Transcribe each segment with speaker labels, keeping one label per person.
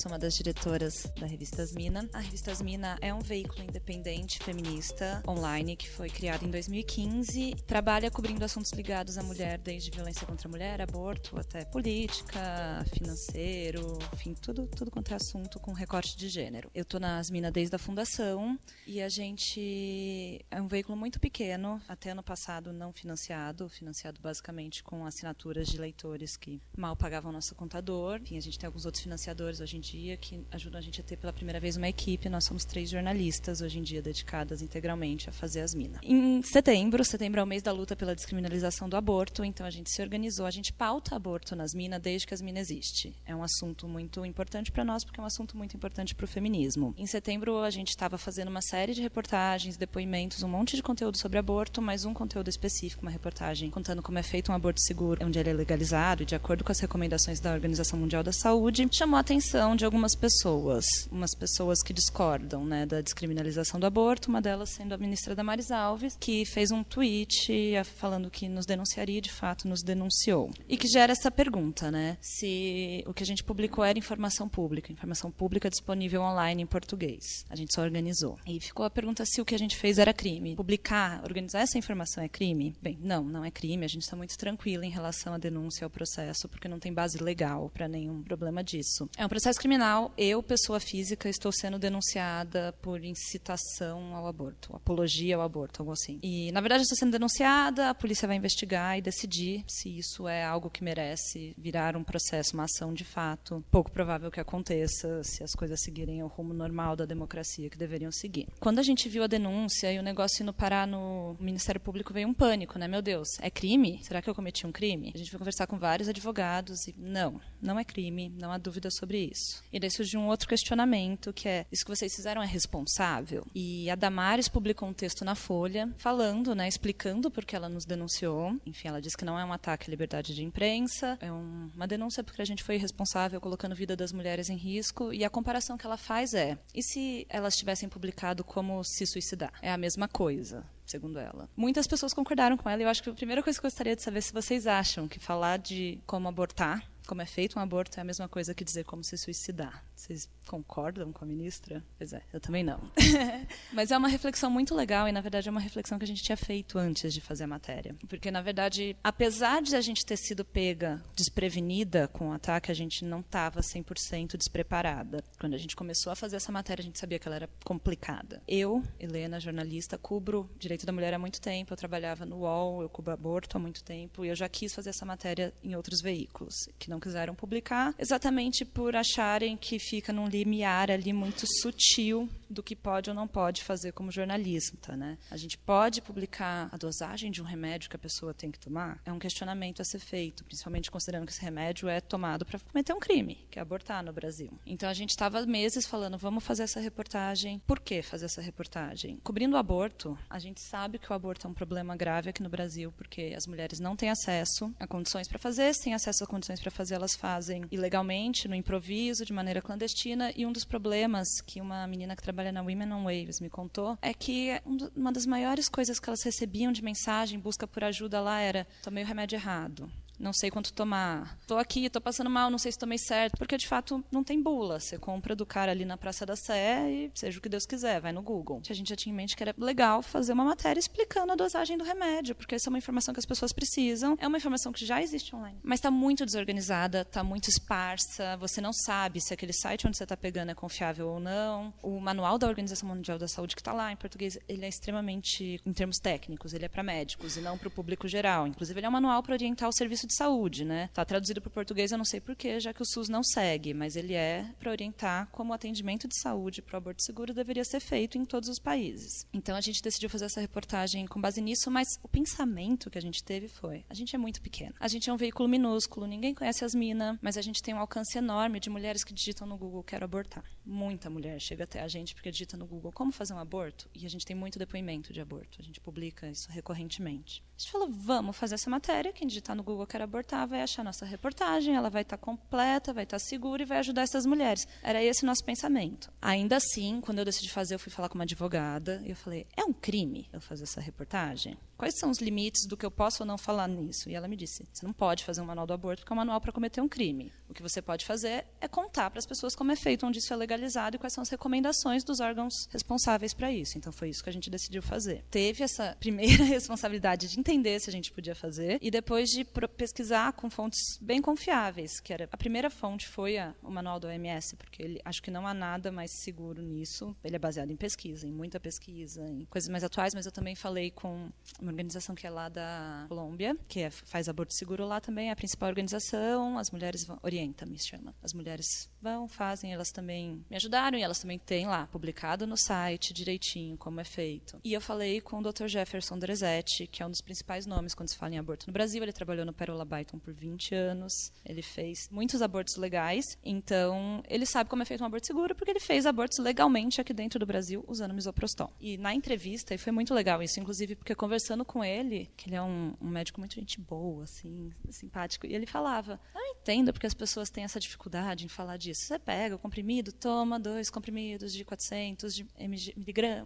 Speaker 1: sou uma das diretoras da revista Asmina. A revista Asmina é um veículo independente feminista online que foi criado em 2015. Trabalha cobrindo assuntos ligados à mulher, desde violência contra a mulher, aborto, até política, financeiro, enfim, tudo, tudo quanto é assunto com recorte de gênero. Eu tô na Asmina desde a fundação e a gente é um veículo muito pequeno, até ano passado não financiado, financiado basicamente com assinaturas de leitores que mal pagavam nosso contador. Enfim, a gente tem alguns outros financiadores hoje em dia que ajudam a gente a ter pela primeira vez uma equipe. Nós somos três jornalistas hoje em dia dedicadas integralmente a fazer as minas. Em setembro, setembro é o mês da luta pela descriminalização do aborto, então a gente se organizou, a gente pauta aborto nas minas desde que as minas existem. É um assunto muito importante para nós porque é um assunto muito importante para o feminismo. Em setembro a gente estava fazendo uma série de reportagens, depoimentos, um monte de conteúdo sobre aborto, mas um conteúdo específico, uma reportagem contando como é feito um aborto seguro, onde ele é legalizado de acordo com as recomendações da Organização Mundial da Saúde, chamou a atenção de algumas pessoas, umas pessoas que discordam né, da descriminalização do aborto, uma delas sendo a ministra Damares Alves, que fez um tweet falando que nos denunciaria e de fato nos denunciou. E que gera essa pergunta, né? Se o que a gente publicou era informação pública, informação pública disponível online em português. A gente só organizou. E ficou a pergunta se o que a gente fez era crime. Publicar, organizar essa informação é crime? Bem, não, não é crime. A gente está muito tranquilo em relação à denúncia ao processo, porque não tem base legal para nenhum problema disso. É um processo criminal. Eu, pessoa física, estou sendo denunciada por incitação ao aborto, apologia ao aborto, algo assim. E, na verdade, estou sendo denunciada, a polícia vai investigar e decidir se isso é algo que merece virar um processo, uma ação de fato. Pouco provável que aconteça se as coisas seguirem o rumo normal da democracia que deveriam seguir. Quando a gente viu a denúncia e o negócio indo parar no Ministério Público, veio um pânico, né? Meu Deus, é crime? Será que eu cometi um crime? A gente foi conversar com vários advogados e não, não é crime, não há dúvida sobre isso. E daí surgiu um outro questionamento, que é, isso que vocês fizeram é responsável? E a Damares publicou um texto na Folha, falando, né, explicando por que ela nos denunciou. Enfim, ela disse que não é um ataque à liberdade de imprensa, é um, uma denúncia porque a gente foi irresponsável colocando a vida das mulheres em risco, e a comparação que ela faz é, e se elas tivessem publicado como se suicidar? É a mesma coisa segundo ela. Muitas pessoas concordaram com ela e eu acho que a primeira coisa que eu gostaria de saber é se vocês acham que falar de como abortar como é feito um aborto é a mesma coisa que dizer como se suicidar. Vocês concordam com a ministra? Pois é, eu também não. Mas é uma reflexão muito legal e, na verdade, é uma reflexão que a gente tinha feito antes de fazer a matéria. Porque, na verdade, apesar de a gente ter sido pega desprevenida com o ataque, a gente não estava 100% despreparada. Quando a gente começou a fazer essa matéria, a gente sabia que ela era complicada. Eu, Helena, jornalista, cubro direito da mulher há muito tempo, eu trabalhava no UOL, eu cubro aborto há muito tempo, e eu já quis fazer essa matéria em outros veículos, que não quiseram publicar, exatamente por acharem que fica num limiar ali muito sutil do que pode ou não pode fazer como jornalista, né? A gente pode publicar a dosagem de um remédio que a pessoa tem que tomar? É um questionamento a ser feito, principalmente considerando que esse remédio é tomado para cometer um crime, que é abortar no Brasil. Então a gente estava meses falando, vamos fazer essa reportagem. Por que fazer essa reportagem? Cobrindo o aborto, a gente sabe que o aborto é um problema grave aqui no Brasil, porque as mulheres não têm acesso a condições para fazer, têm acesso a condições para fazer, elas fazem ilegalmente, no improviso, de maneira clandestina, e um dos problemas que uma menina que trabalha na Women on Waves me contou é que uma das maiores coisas que elas recebiam de mensagem, busca por ajuda lá, era: tomei o remédio errado não sei quanto tomar. Tô aqui, tô passando mal, não sei se tomei certo, porque de fato não tem bula. Você compra do cara ali na Praça da Sé e seja o que Deus quiser, vai no Google. A gente já tinha em mente que era legal fazer uma matéria explicando a dosagem do remédio, porque essa é uma informação que as pessoas precisam. É uma informação que já existe online, mas está muito desorganizada, está muito esparsa. Você não sabe se aquele site onde você está pegando é confiável ou não. O manual da Organização Mundial da Saúde que está lá em português, ele é extremamente, em termos técnicos, ele é para médicos e não para o público geral. Inclusive, ele é um manual para orientar o serviço de saúde, né? Está traduzido para o português, eu não sei porquê, já que o SUS não segue, mas ele é para orientar como o atendimento de saúde para o aborto seguro deveria ser feito em todos os países. Então a gente decidiu fazer essa reportagem com base nisso, mas o pensamento que a gente teve foi: a gente é muito pequeno. A gente é um veículo minúsculo, ninguém conhece as minas, mas a gente tem um alcance enorme de mulheres que digitam no Google quero abortar. Muita mulher chega até a gente porque digita no Google como fazer um aborto e a gente tem muito depoimento de aborto. A gente publica isso recorrentemente. A gente falou: vamos fazer essa matéria, quem digitar no Google quero abortar, vai achar nossa reportagem, ela vai estar tá completa, vai estar tá segura e vai ajudar essas mulheres. Era esse o nosso pensamento. Ainda assim, quando eu decidi fazer, eu fui falar com uma advogada e eu falei: é um crime eu fazer essa reportagem? Quais são os limites do que eu posso ou não falar nisso? E ela me disse: você não pode fazer um manual do aborto porque é um manual para cometer um crime. O que você pode fazer é contar para as pessoas como é feito, onde isso é legalizado e quais são as recomendações dos órgãos responsáveis para isso. Então foi isso que a gente decidiu fazer. Teve essa primeira responsabilidade de entender se a gente podia fazer e depois de pesquisar com fontes bem confiáveis, que era a primeira fonte foi a, o manual do OMS, porque ele, acho que não há nada mais seguro nisso. Ele é baseado em pesquisa, em muita pesquisa, em coisas mais atuais, mas eu também falei com uma organização que é lá da Colômbia, que é, faz aborto seguro lá também, é a principal organização, as mulheres vão, orienta, me chama. As mulheres vão, fazem, elas também me ajudaram e elas também têm lá publicado no site direitinho como é feito. E eu falei com o Dr. Jefferson Drezetti, que é um dos principais nomes quando se fala em aborto no Brasil, ele trabalhou no Perola Byton por 20 anos, ele fez muitos abortos legais, então ele sabe como é feito um aborto seguro porque ele fez abortos legalmente aqui dentro do Brasil usando misoprostol. E na entrevista, e foi muito legal isso, inclusive porque conversando com ele, que ele é um, um médico muito gente boa, assim, simpático, e ele falava: Eu entendo porque as pessoas têm essa dificuldade em falar disso. Você pega o comprimido, toma dois comprimidos de 400 de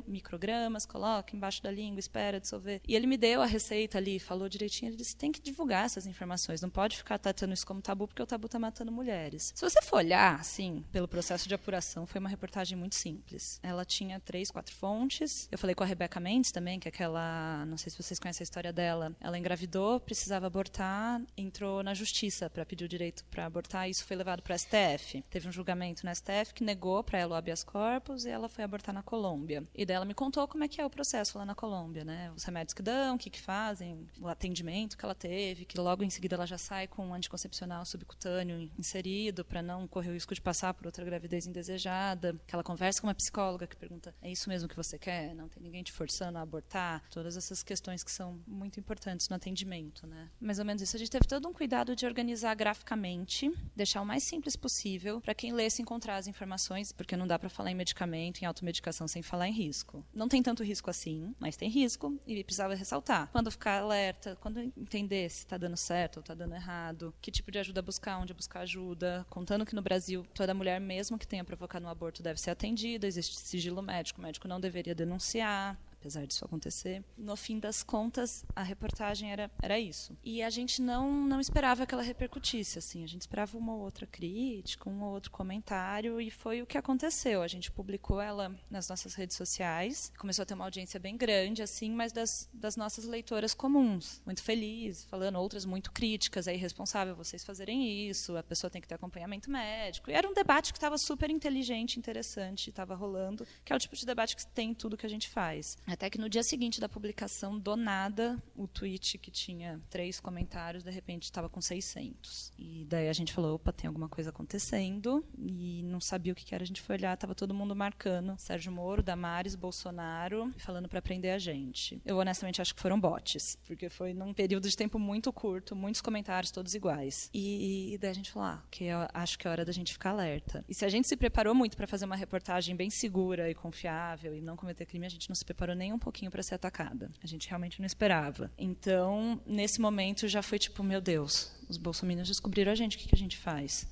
Speaker 1: microgramas, coloca embaixo da língua, espera dissolver. E ele me deu a receita ali, falou direitinho, ele disse: tem que divulgar essas informações, não pode ficar tratando isso como tabu, porque o tabu está matando mulheres. Se você for olhar, assim, pelo processo de apuração, foi uma reportagem muito simples. Ela tinha três, quatro fontes. Eu falei com a Rebecca Mendes também, que é aquela, não sei se vocês conhecem a história dela. Ela engravidou, precisava abortar, entrou na justiça para pedir o direito para abortar, e isso foi levado para STF. Teve um julgamento na STF que negou para ela o habeas corpus e ela foi abortar na Colômbia. E daí ela me contou como é que é o processo lá na Colômbia, né? Os remédios que dão, o que, que fazem, o atendimento que ela teve, que logo em seguida ela já sai com um anticoncepcional subcutâneo inserido para não correr o risco de passar por outra gravidez indesejada. Que ela conversa com uma psicóloga que pergunta: é isso mesmo que você quer? Não tem ninguém te forçando a abortar? Todas essas questões que são muito importantes no atendimento, né? Mais ou menos isso. A gente teve todo um cuidado de organizar graficamente, deixar o mais simples possível para quem lesse encontrar as informações, porque não dá para falar em medicamento, em automedicação sem falar em risco. Não tem tanto risco assim, mas tem risco e precisava ressaltar. Quando ficar alerta, quando entender se está dando certo ou está dando errado, que tipo de ajuda buscar, onde buscar ajuda, contando que no Brasil toda mulher mesmo que tenha provocado um aborto deve ser atendida, existe sigilo médico, o médico não deveria denunciar, apesar disso acontecer. No fim das contas, a reportagem era, era isso. E a gente não, não esperava que ela repercutisse, assim. A gente esperava uma ou outra crítica, um ou outro comentário, e foi o que aconteceu. A gente publicou ela nas nossas redes sociais, começou a ter uma audiência bem grande, assim, mas das, das nossas leitoras comuns. Muito feliz, falando outras muito críticas, é irresponsável vocês fazerem isso, a pessoa tem que ter acompanhamento médico. E era um debate que estava super inteligente, interessante, estava rolando, que é o tipo de debate que tem em tudo que a gente faz. Até que no dia seguinte da publicação, do nada, o tweet que tinha três comentários, de repente estava com 600. E daí a gente falou, opa, tem alguma coisa acontecendo. E não sabia o que era. A gente foi olhar, estava todo mundo marcando. Sérgio Moro, Damares, Bolsonaro, falando para prender a gente. Eu honestamente acho que foram bots, porque foi num período de tempo muito curto, muitos comentários, todos iguais. E, e daí a gente falou, ah, que acho que é hora da gente ficar alerta. E se a gente se preparou muito para fazer uma reportagem bem segura e confiável e não cometer crime, a gente não se preparou nem nem um pouquinho para ser atacada. A gente realmente não esperava. Então, nesse momento, já foi tipo, meu Deus, os bolsominions descobriram a gente, o que, que a gente faz?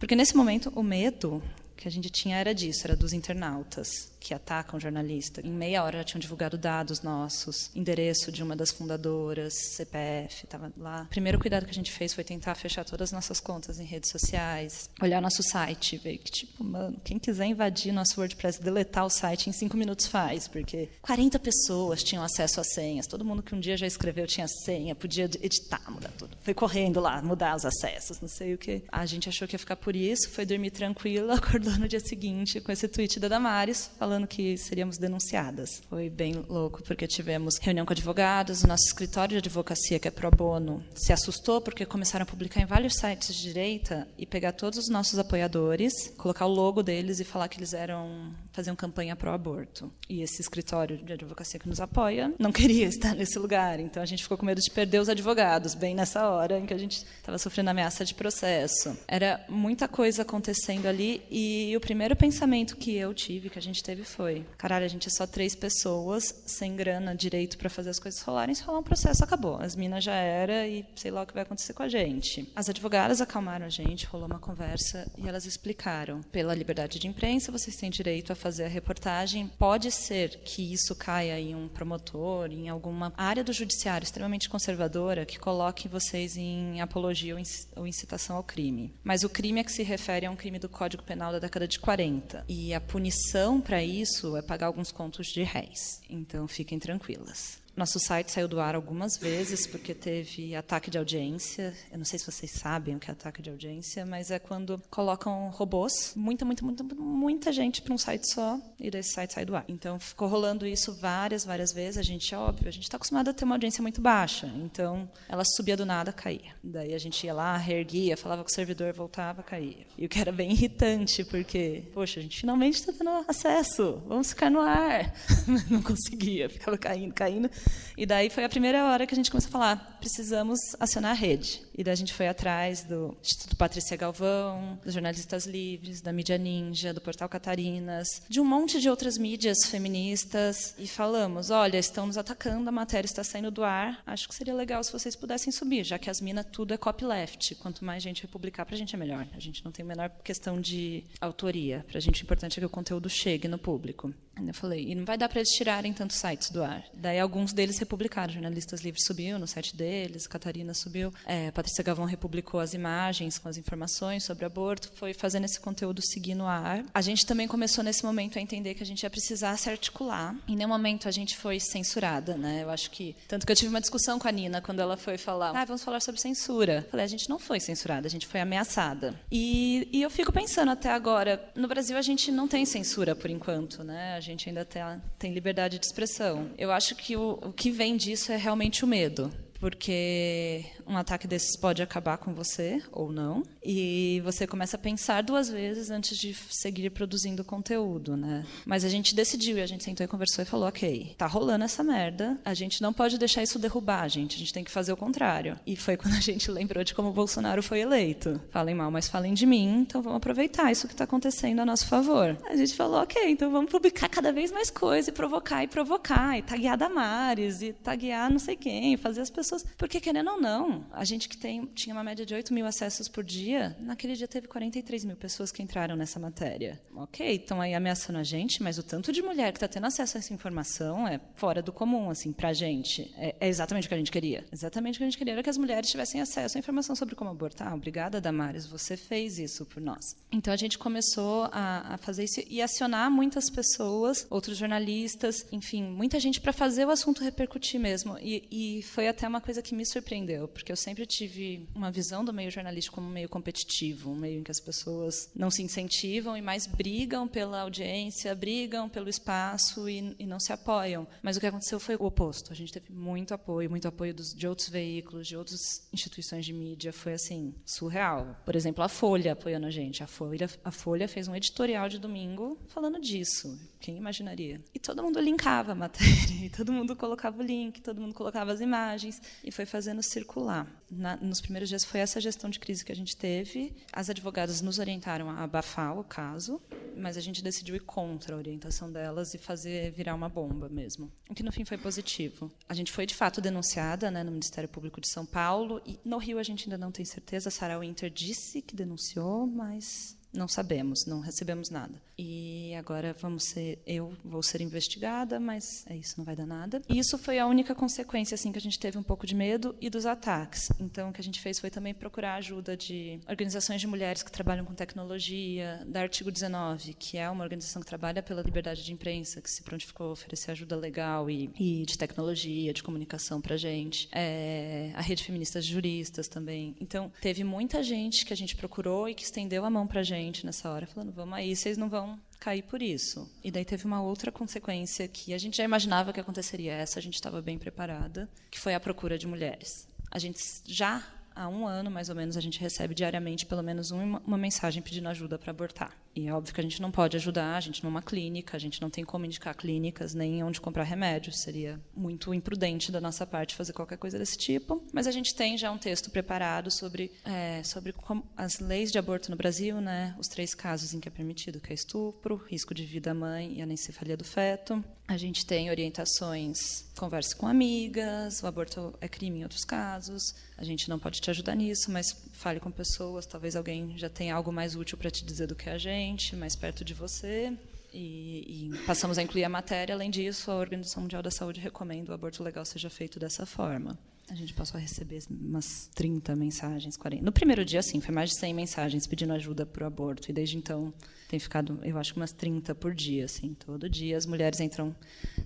Speaker 1: Porque nesse momento, o medo que a gente tinha era disso, era dos internautas que atacam jornalista. Em meia hora já tinham divulgado dados nossos, endereço de uma das fundadoras, CPF, estava lá. O primeiro cuidado que a gente fez foi tentar fechar todas as nossas contas em redes sociais, olhar nosso site, ver que, tipo, mano, quem quiser invadir nosso WordPress, deletar o site em cinco minutos faz, porque 40 pessoas tinham acesso às senhas, todo mundo que um dia já escreveu tinha senha, podia editar, mudar tudo. Foi correndo lá, mudar os acessos, não sei o que. A gente achou que ia ficar por isso, foi dormir tranquila, acordou no dia seguinte com esse tweet da Damares, falando falando que seríamos denunciadas. Foi bem louco, porque tivemos reunião com advogados, o nosso escritório de advocacia, que é pro bono, se assustou porque começaram a publicar em vários sites de direita e pegar todos os nossos apoiadores, colocar o logo deles e falar que eles eram faziam campanha pro aborto. E esse escritório de advocacia que nos apoia não queria estar nesse lugar, então a gente ficou com medo de perder os advogados bem nessa hora em que a gente estava sofrendo ameaça de processo. Era muita coisa acontecendo ali e o primeiro pensamento que eu tive, que a gente teve foi: caralho, a gente é só três pessoas, sem grana, direito para fazer as coisas rolarem. Se rolar um processo, acabou. As minas já era e sei lá o que vai acontecer com a gente. As advogadas acalmaram a gente, rolou uma conversa e elas explicaram: pela liberdade de imprensa, vocês têm direito a fazer a reportagem, pode ser que isso caia em um promotor, em alguma área do judiciário extremamente conservadora que coloque vocês em apologia ou incitação ao crime. Mas o crime a que se refere é um crime do Código Penal da década de 40. E a punição para isso é pagar alguns contos de réis. Então fiquem tranquilas. Nosso site saiu do ar algumas vezes porque teve ataque de audiência. Eu não sei se vocês sabem o que é ataque de audiência, mas é quando colocam robôs, muita, muita, muita, muita gente para um site só e desse site sai do ar. Então ficou rolando isso várias, várias vezes. A gente, óbvio, a gente está acostumado a ter uma audiência muito baixa, então ela subia do nada, caía. Daí a gente ia lá, reerguia, falava com o servidor, voltava, caía. E o que era bem irritante, porque, poxa, a gente finalmente está tendo acesso, vamos ficar no ar. não conseguia, ficava caindo, caindo. E daí foi a primeira hora que a gente começou a falar: precisamos acionar a rede. E daí a gente foi atrás do Instituto Patrícia Galvão, dos Jornalistas Livres, da Mídia Ninja, do Portal Catarinas, de um monte de outras mídias feministas. E falamos: olha, estão nos atacando, a matéria está saindo do ar. Acho que seria legal se vocês pudessem subir, já que as minas tudo é copyleft. Quanto mais gente republicar, para a gente é melhor. A gente não tem a menor questão de autoria. Para a gente o importante é que o conteúdo chegue no público. Eu falei, e não vai dar para eles tirarem tantos sites do ar. Daí alguns deles republicaram, Jornalistas Livres subiu no site deles, Catarina subiu, é, Patrícia Gavão republicou as imagens com as informações sobre aborto, foi fazendo esse conteúdo seguir no ar. A gente também começou nesse momento a entender que a gente ia precisar se articular. Em nenhum momento a gente foi censurada, né? Eu acho que tanto que eu tive uma discussão com a Nina quando ela foi falar, ah, vamos falar sobre censura. Eu falei, a gente não foi censurada, a gente foi ameaçada. E, e eu fico pensando até agora, no Brasil a gente não tem censura por enquanto, né? Gente ainda tem, tem liberdade de expressão. Eu acho que o, o que vem disso é realmente o medo porque um ataque desses pode acabar com você ou não, e você começa a pensar duas vezes antes de seguir produzindo conteúdo, né? Mas a gente decidiu, e a gente sentou e conversou e falou, ok, tá rolando essa merda, a gente não pode deixar isso derrubar a gente, a gente tem que fazer o contrário. E foi quando a gente lembrou de como o Bolsonaro foi eleito. Falem mal, mas falem de mim, então vamos aproveitar isso que está acontecendo a nosso favor. A gente falou, ok, então vamos publicar cada vez mais coisa e provocar e provocar, e taguear Damares, e taguear não sei quem, fazer as pessoas pessoas. Porque, querendo ou não, a gente que tem, tinha uma média de 8 mil acessos por dia, naquele dia teve 43 mil pessoas que entraram nessa matéria. Ok, estão aí ameaçando a gente, mas o tanto de mulher que está tendo acesso a essa informação é fora do comum, assim, para a gente. É, é, exatamente o que a gente queria. Exatamente o que a gente queria era que as mulheres tivessem acesso à informação sobre como abortar. Obrigada, Damares, você fez isso por nós. Então, a gente começou a, a fazer isso e acionar muitas pessoas, outros jornalistas, enfim, muita gente para fazer o assunto repercutir mesmo. E, e foi até uma coisa que me surpreendeu, porque eu sempre tive uma visão do meio jornalístico como um meio competitivo, um meio em que as pessoas não se incentivam e mais brigam pela audiência, brigam pelo espaço e, e não se apoiam. Mas o que aconteceu foi o oposto. A gente teve muito apoio, muito apoio dos, de outros veículos, de outras instituições de mídia. Foi assim surreal. Por exemplo, a Folha apoiando a gente. A Folha, a Folha fez um editorial de domingo falando disso. Quem imaginaria? E todo mundo linkava a matéria, todo mundo colocava o link, todo mundo colocava as imagens e foi fazendo circular. Na, nos primeiros dias foi essa gestão de crise que a gente teve. As advogadas nos orientaram a abafar o caso, mas a gente decidiu ir contra a orientação delas e fazer virar uma bomba mesmo. O que no fim foi positivo. A gente foi de fato denunciada né, no Ministério Público de São Paulo e no Rio a gente ainda não tem certeza. A Sarah Winter disse que denunciou, mas não sabemos, não recebemos nada. E agora vamos ser, eu vou ser investigada, mas é isso, não vai dar nada. E isso foi a única consequência assim que a gente teve um pouco de medo e dos ataques. Então o que a gente fez foi também procurar ajuda de organizações de mulheres que trabalham com tecnologia, da Artigo 19, que é uma organização que trabalha pela liberdade de imprensa, que se prontificou a oferecer ajuda legal e, e de tecnologia, de comunicação para gente. É, a Rede Feminista de Juristas também. Então teve muita gente que a gente procurou e que estendeu a mão para gente gente nessa hora, falando: vamos aí, vocês não vão cair por isso. E daí teve uma outra consequência que a gente já imaginava que aconteceria, essa a gente estava bem preparada, que foi a procura de mulheres. A gente já há um ano, mais ou menos, a gente recebe diariamente pelo menos uma, uma mensagem pedindo ajuda para abortar. E é óbvio que a gente não pode ajudar, a gente não é uma clínica, a gente não tem como indicar clínicas nem onde comprar remédios. Seria muito imprudente da nossa parte fazer qualquer coisa desse tipo. Mas a gente tem já um texto preparado sobre, é, sobre como, as leis de aborto no Brasil, né? os três casos em que é permitido, que é estupro, risco de vida da mãe e anencefalia do feto. A gente tem orientações, converse com amigas, o aborto é crime em outros casos, a gente não pode te ajudar nisso, mas fale com pessoas, talvez alguém já tenha algo mais útil para te dizer do que a gente, mais perto de você. E, e, passamos a incluir a matéria. Além disso, a Organização Mundial da Saúde recomenda o aborto legal seja feito dessa forma. A gente passou a receber umas 30 mensagens, 40. No primeiro dia, sim, foi mais de 100 mensagens pedindo ajuda para o aborto. E desde então tem ficado, eu acho, umas 30 por dia. Assim, todo dia as mulheres entram,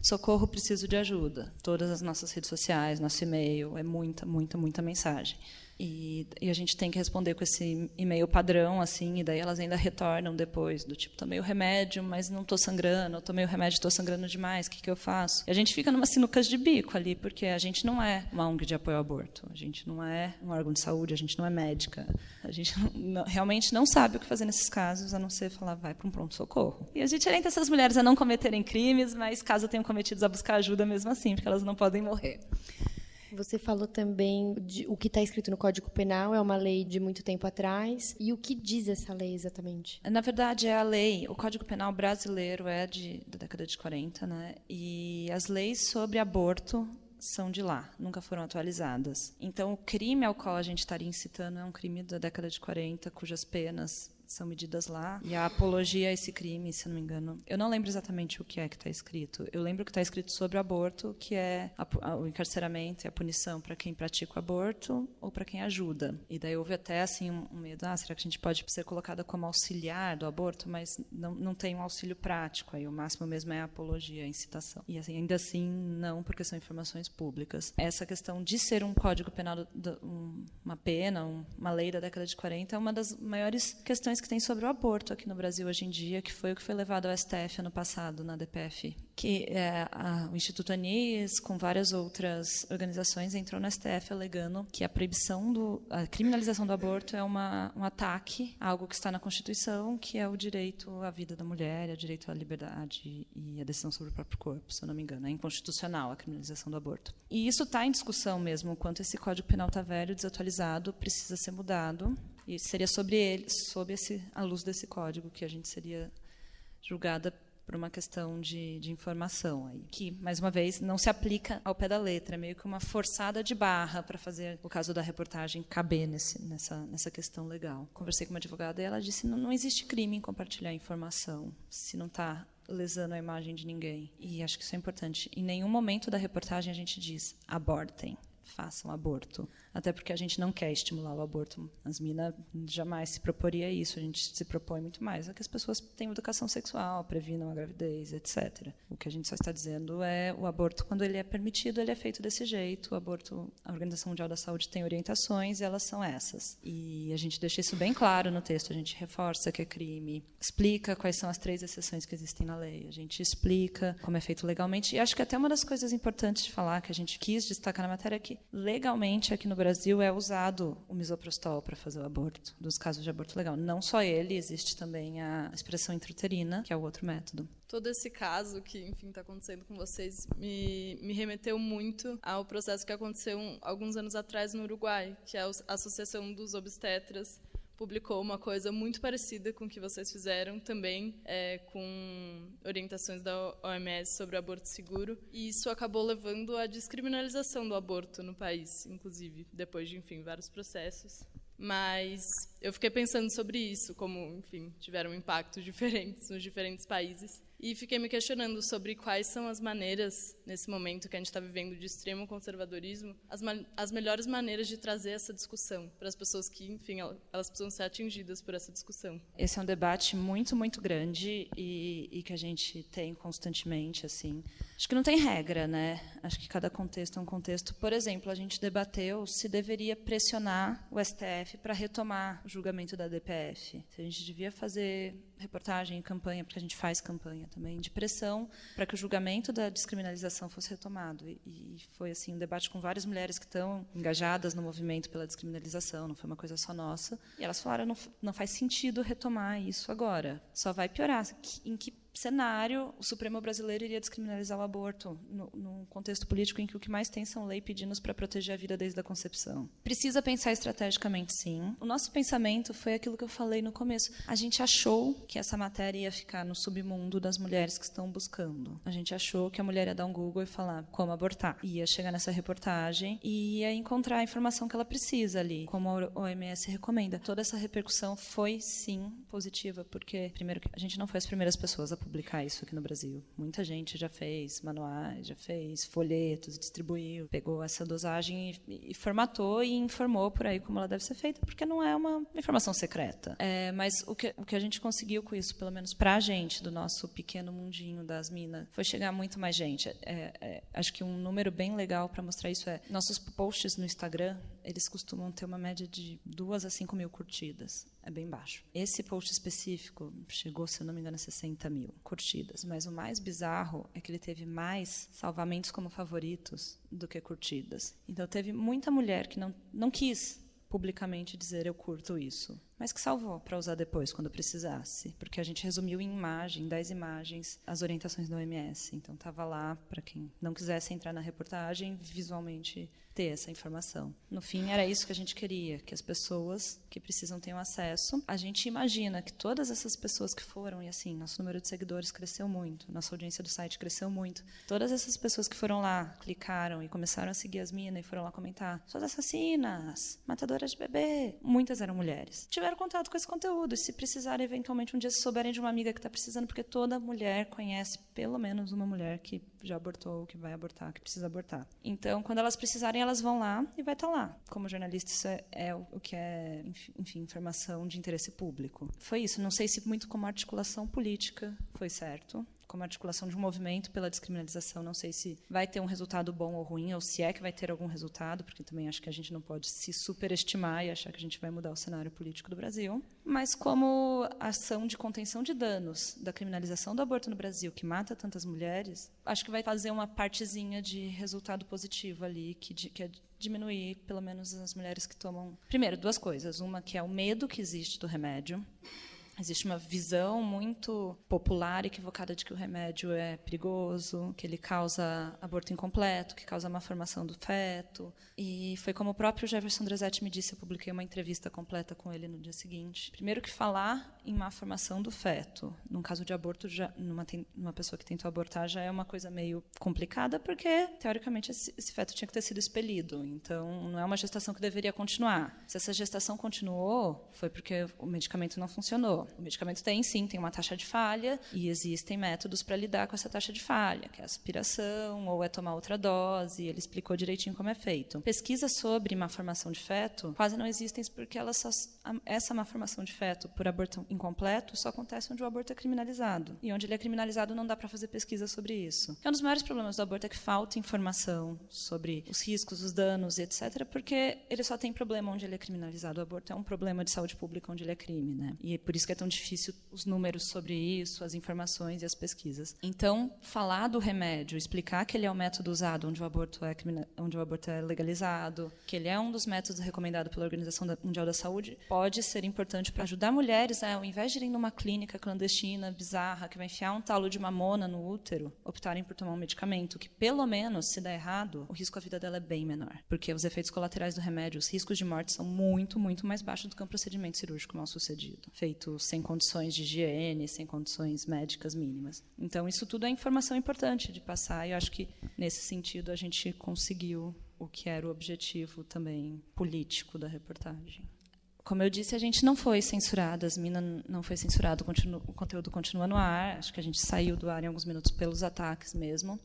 Speaker 1: socorro, preciso de ajuda. Todas as nossas redes sociais, nosso e-mail, é muita, muita, muita mensagem. E, e, a gente tem que responder com esse e-mail padrão, assim, e daí elas ainda retornam depois, do tipo, tomei o remédio, mas não estou sangrando, tomei o remédio, estou sangrando demais, o que, que eu faço? E a gente fica numa sinucas de bico ali, porque a gente não é uma ONG de apoio ao aborto, a gente não é um órgão de saúde, a gente não é médica, a gente não, realmente não sabe o que fazer nesses casos, a não ser falar, vai para um pronto-socorro. E a gente orienta essas mulheres a não cometerem crimes, mas caso tenham cometidos, a buscar ajuda mesmo assim, porque elas não podem morrer.
Speaker 2: Você falou também de o que está escrito no Código Penal, é uma lei de muito tempo atrás. E o que diz essa lei exatamente?
Speaker 1: Na verdade, é a lei. O Código Penal brasileiro é de, da década de 40, né? E as leis sobre aborto são de lá, nunca foram atualizadas. Então, o crime ao qual a gente estaria incitando é um crime da década de 40, cujas penas são medidas lá. E a apologia a esse crime, se não me engano. Eu não lembro exatamente o que é que está escrito. Eu lembro que está escrito sobre o aborto, que é a, a, o encarceramento e a punição para quem pratica o aborto ou para quem ajuda. E daí houve até assim um, um, medo: ah, será que a gente pode ser colocada como auxiliar do aborto? Mas não, não tem um auxílio prático. Aí o máximo mesmo é a apologia, a incitação. E assim, ainda assim, não, porque são informações públicas. Essa questão de ser um código penal, uma pena, uma lei da década de 40, é uma das maiores questões que tem sobre o aborto aqui no Brasil hoje em dia, que foi o que foi levado ao STF ano passado, na DPF que é, a, o Instituto Anis, com várias outras organizações, entrou no STF alegando que a proibição do, a criminalização do aborto é uma, um ataque a algo que está na Constituição, que é o direito à vida da mulher, o direito à liberdade e à decisão sobre o próprio corpo, se eu não me engano. É inconstitucional a criminalização do aborto. E isso está em discussão mesmo, o quanto esse Código Penal está velho, desatualizado, precisa ser mudado. E seria sobre ele, sob esse, a luz desse código, que a gente seria julgada por uma questão de, de, informação aí, que mais uma vez não se aplica ao pé da letra, é meio que uma forçada de barra para fazer o caso da reportagem caber nesse, nessa, nessa questão legal. Conversei com uma advogada e ela disse não, não existe crime em compartilhar informação se não está lesando a imagem de ninguém. E acho que isso é importante. Em nenhum momento da reportagem a gente diz abortem, façam aborto até porque a gente não quer estimular o aborto. As minas jamais se proporia isso, a gente se propõe muito mais a que as pessoas tenham educação sexual, previnam a gravidez, etc. O que a gente só está dizendo é o aborto, quando ele é permitido, ele é feito desse jeito. O aborto, a Organização Mundial da Saúde tem orientações e elas são essas. E a gente deixa isso bem claro no texto, a gente reforça que é crime, explica quais são as três exceções que existem na lei, a gente explica como é feito legalmente. E acho que até uma das coisas importantes de falar, que a gente quis destacar na matéria, é que legalmente aqui no Brasil, Brasil é usado o misoprostol para fazer o aborto, dos casos de aborto legal. Não só ele, existe também a expressão intrauterina, que é o outro método.
Speaker 3: Todo esse caso que, enfim, está acontecendo com vocês me, me remeteu muito ao processo que aconteceu alguns anos atrás no Uruguai, que é a Associação dos Obstetras publicou uma coisa muito parecida com o que vocês fizeram, também é, com orientações da OMS sobre aborto seguro. E isso acabou levando à descriminalização do aborto no país, inclusive, depois de, enfim, vários processos. Mas eu fiquei pensando sobre isso, como, enfim, tiveram impactos diferentes nos diferentes países. E fiquei me questionando sobre quais são as maneiras, nesse momento que a gente está vivendo de extremo conservadorismo, as, as melhores maneiras de trazer essa discussão para as pessoas que, enfim, elas precisam ser atingidas por essa discussão.
Speaker 1: Esse é um debate muito, muito grande e, e que a gente tem constantemente, assim. Acho que não tem regra, né? Acho que cada contexto é um contexto. Por exemplo, a gente debateu se deveria pressionar o STF para retomar o julgamento da DPF. Se a gente devia fazer reportagem, campanha, porque a gente faz campanha também, de pressão para que o julgamento da descriminalização fosse retomado. E, e foi assim um debate com várias mulheres que estão engajadas no movimento pela descriminalização, não foi uma coisa só nossa. E elas falaram, não, não faz sentido retomar isso agora. Só vai piorar. Em que cenário, o Supremo brasileiro iria descriminalizar o aborto no, num contexto político em que o que mais tem são lei pedindo para proteger a vida desde a concepção. Precisa pensar estrategicamente, sim. O nosso pensamento foi aquilo que eu falei no começo. A gente achou que essa matéria ia ficar no submundo das mulheres que estão buscando. A gente achou que a mulher ia dar um Google e falar como abortar. Ia chegar nessa reportagem e ia encontrar a informação que ela precisa ali, como a OMS recomenda. Toda essa repercussão foi, sim, positiva, porque, primeiro, a gente não foi as primeiras pessoas a publicar isso aqui no Brasil. Muita gente já fez manuais, já fez folhetos, distribuiu, pegou essa dosagem e, e formatou e informou por aí como ela deve ser feita, porque não é uma informação secreta. É, mas o que, o que a gente conseguiu com isso, pelo menos para a gente, do nosso pequeno mundinho das minas, foi chegar muito mais gente. É, é, acho que um número bem legal para mostrar isso é nossos posts no Instagram, eles costumam ter uma média de duas a cinco mil curtidas. É bem baixo. Esse post específico chegou, se eu não me engano, a 60 mil curtidas. Mas o mais bizarro é que ele teve mais salvamentos como favoritos do que curtidas. Então teve muita mulher que não, não quis publicamente dizer eu curto isso, mas que salvou para usar depois quando precisasse, porque a gente resumiu em imagem, 10 imagens, as orientações da OMS. Então estava lá para quem não quisesse entrar na reportagem, visualmente ter essa informação. No fim, era isso que a gente queria, que as pessoas que precisam tenham acesso. A gente imagina que todas essas pessoas que foram, e assim, nosso número de seguidores cresceu muito, nossa audiência do site cresceu muito. Todas essas pessoas que foram lá, clicaram e começaram a seguir as minas e foram lá comentar: suas assassinas, matadoras de bebê. Muitas eram mulheres. Tiveram contato com esse conteúdo e se precisarem, eventualmente, um dia se souberem de uma amiga que está precisando, porque toda mulher conhece pelo menos uma mulher que já abortou, que vai abortar, que precisa abortar. Então, quando elas precisarem, elas vão lá e vai estar tá lá. Como jornalista, isso é, é, o que é, enfim, informação de interesse público. Foi isso. Não sei se muito como articulação política foi certo, como articulação de um movimento pela descriminalização. Não sei se vai ter um resultado bom ou ruim, ou se é que vai ter algum resultado, porque também acho que a gente não pode se superestimar e achar que a gente vai mudar o cenário político do Brasil. Mas como ação de contenção de danos da criminalização do aborto no Brasil, que mata tantas mulheres, acho que vai fazer uma partezinha de resultado positivo ali, que, que é diminuir, pelo menos, as mulheres que tomam. Primeiro, duas coisas. Uma que é o medo que existe do remédio. Existe uma visão muito popular equivocada de que o remédio é perigoso, que ele causa aborto incompleto, que causa má formação do feto. E foi como o próprio Jefferson Dresetti me disse, eu publiquei uma entrevista completa com ele no dia seguinte. Primeiro que falar em má formação do feto, num caso de aborto, já, numa, numa pessoa que tentou abortar, já é uma coisa meio complicada, porque, teoricamente, esse, esse feto tinha que ter sido expelido. Então, não é uma gestação que deveria continuar. Se essa gestação continuou, foi porque o medicamento não funcionou. O medicamento tem, sim, tem uma taxa de falha e existem métodos para lidar com essa taxa de falha, que é aspiração ou é tomar outra dose. Ele explicou direitinho como é feito. Pesquisas sobre má formação de feto quase não existem porque elas só, essa de feto por aborto incompleto só acontece onde o aborto é criminalizado. E onde ele é criminalizado não dá para fazer pesquisa sobre isso. É um dos maiores problemas do aborto é que falta informação sobre os riscos, os danos, etc., porque ele só tem problema onde ele é criminalizado. O aborto é um problema de saúde pública onde ele é crime, né? E é por isso que é tão difícil os números sobre isso, as informações e as pesquisas. Então, falar do remédio, explicar que ele é o método usado onde o aborto é, onde o aborto é legalizado, que ele é um dos métodos recomendados pela Organização Mundial da Saúde, pode ser importante para ajudar mulheres a, ao invés de irem numa clínica clandestina, bizarra, que vai enfiar um talo de mamona no útero, optarem por tomar um medicamento que, pelo menos, se der errado, o risco à vida dela é bem menor. Porque os efeitos colaterais do remédio, os riscos de morte são muito, muito mais baixos do que um procedimento cirúrgico mal sucedido, feito sem condições de higiene, sem condições médicas mínimas. Então, isso tudo é informação importante de passar, e eu acho que, nesse sentido, a gente conseguiu o que era o objetivo também político da reportagem. Como eu disse, a gente não foi censurada, as minas não foi censurado, o conteúdo continua no ar, acho que a gente saiu do ar em alguns minutos pelos ataques mesmo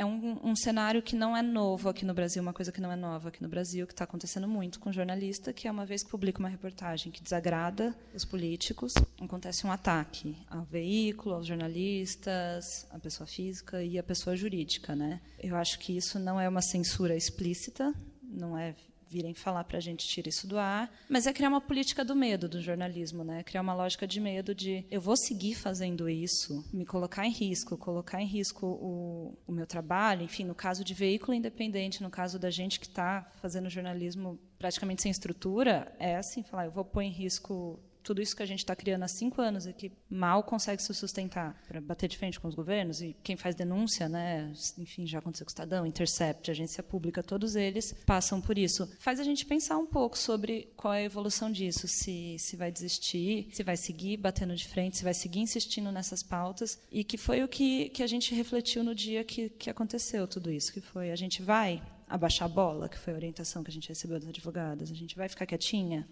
Speaker 1: é um, um, cenário que não é novo aqui no Brasil, uma coisa que não é nova aqui no Brasil, que está acontecendo muito com jornalista, que é uma vez que publica uma reportagem que desagrada os políticos, acontece um ataque ao veículo, aos jornalistas, à pessoa física e à pessoa jurídica. Né? Eu acho que isso não é uma censura explícita, não é virem falar para a gente tirar isso do ar, mas é criar uma política do medo do jornalismo, né? Criar uma lógica de medo de eu vou seguir fazendo isso, me colocar em risco, colocar em risco o, o meu trabalho, enfim, no caso de veículo independente, no caso da gente que está fazendo jornalismo praticamente sem estrutura, é assim, falar, eu vou pôr em risco tudo isso que a gente está criando há cinco anos e que mal consegue se sustentar para bater de frente com os governos e quem faz denúncia, né, enfim, já aconteceu com o Estadão, Intercept, agência pública, todos eles passam por isso. Faz a gente pensar um pouco sobre qual é a evolução disso, se se vai desistir, se vai seguir batendo de frente, se vai seguir insistindo nessas pautas e que foi o que que a gente refletiu no dia que que aconteceu tudo isso, que foi a gente vai abaixar a bola, que foi a orientação que a gente recebeu das advogadas, a gente vai ficar quietinha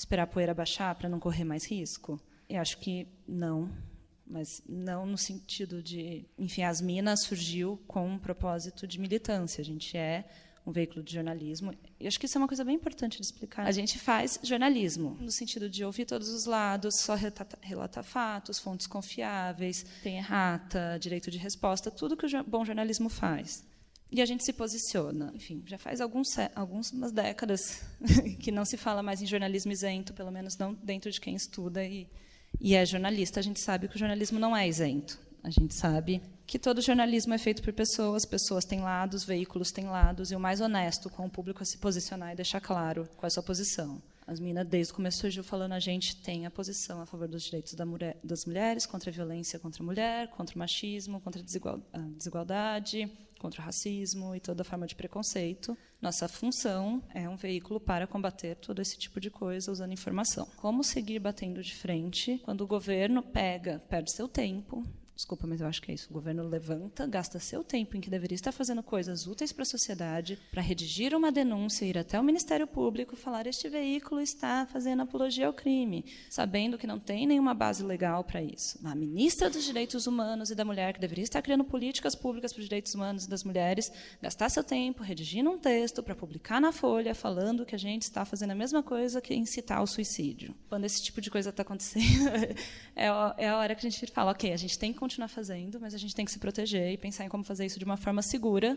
Speaker 1: esperar a poeira baixar para não correr mais risco? Eu acho que não. mas não no sentido de, enfim, as Minas surgiu com um propósito de militância. A gente é um veículo de jornalismo. E acho que isso é uma coisa bem importante de explicar. A gente faz jornalismo no sentido de ouvir todos os lados, só relatar fatos, fontes confiáveis, tem errata, direito de resposta, tudo que o bom jornalismo faz. E a gente se posiciona. Enfim, já faz alguns, algumas décadas que não se fala mais em jornalismo isento, pelo menos não dentro de quem estuda e, e é jornalista. A gente sabe que o jornalismo não é isento. A gente sabe que todo jornalismo é feito por pessoas, pessoas têm lados, veículos têm lados, e o mais honesto com o público é se posicionar e deixar claro qual é a sua posição. As meninas, desde o começo, surgiu falando a gente tem a posição a favor dos direitos da mulher, das mulheres, contra a violência contra a mulher, contra o machismo, contra a, desigual, a desigualdade, contra o racismo e toda forma de preconceito. Nossa função é um veículo para combater todo esse tipo de coisa usando informação. Como seguir batendo de frente quando o governo pega, perde seu tempo, Desculpa, mas eu acho que é isso. O governo levanta, gasta seu tempo em que deveria estar fazendo coisas úteis para a sociedade, para redigir uma denúncia, ir até o Ministério Público, falar este veículo está fazendo apologia ao crime, sabendo que não tem nenhuma base legal para isso. A ministra dos Direitos Humanos e da Mulher, que deveria estar criando políticas públicas para os direitos humanos e das mulheres, gastar seu tempo redigindo um texto para publicar na Folha, falando que a gente está fazendo a mesma coisa que incitar o suicídio. Quando esse tipo de coisa está acontecendo, é a hora que a gente fala, ok, a gente tem que continuar fazendo, mas a gente tem que se proteger e pensar em como fazer isso de uma forma segura,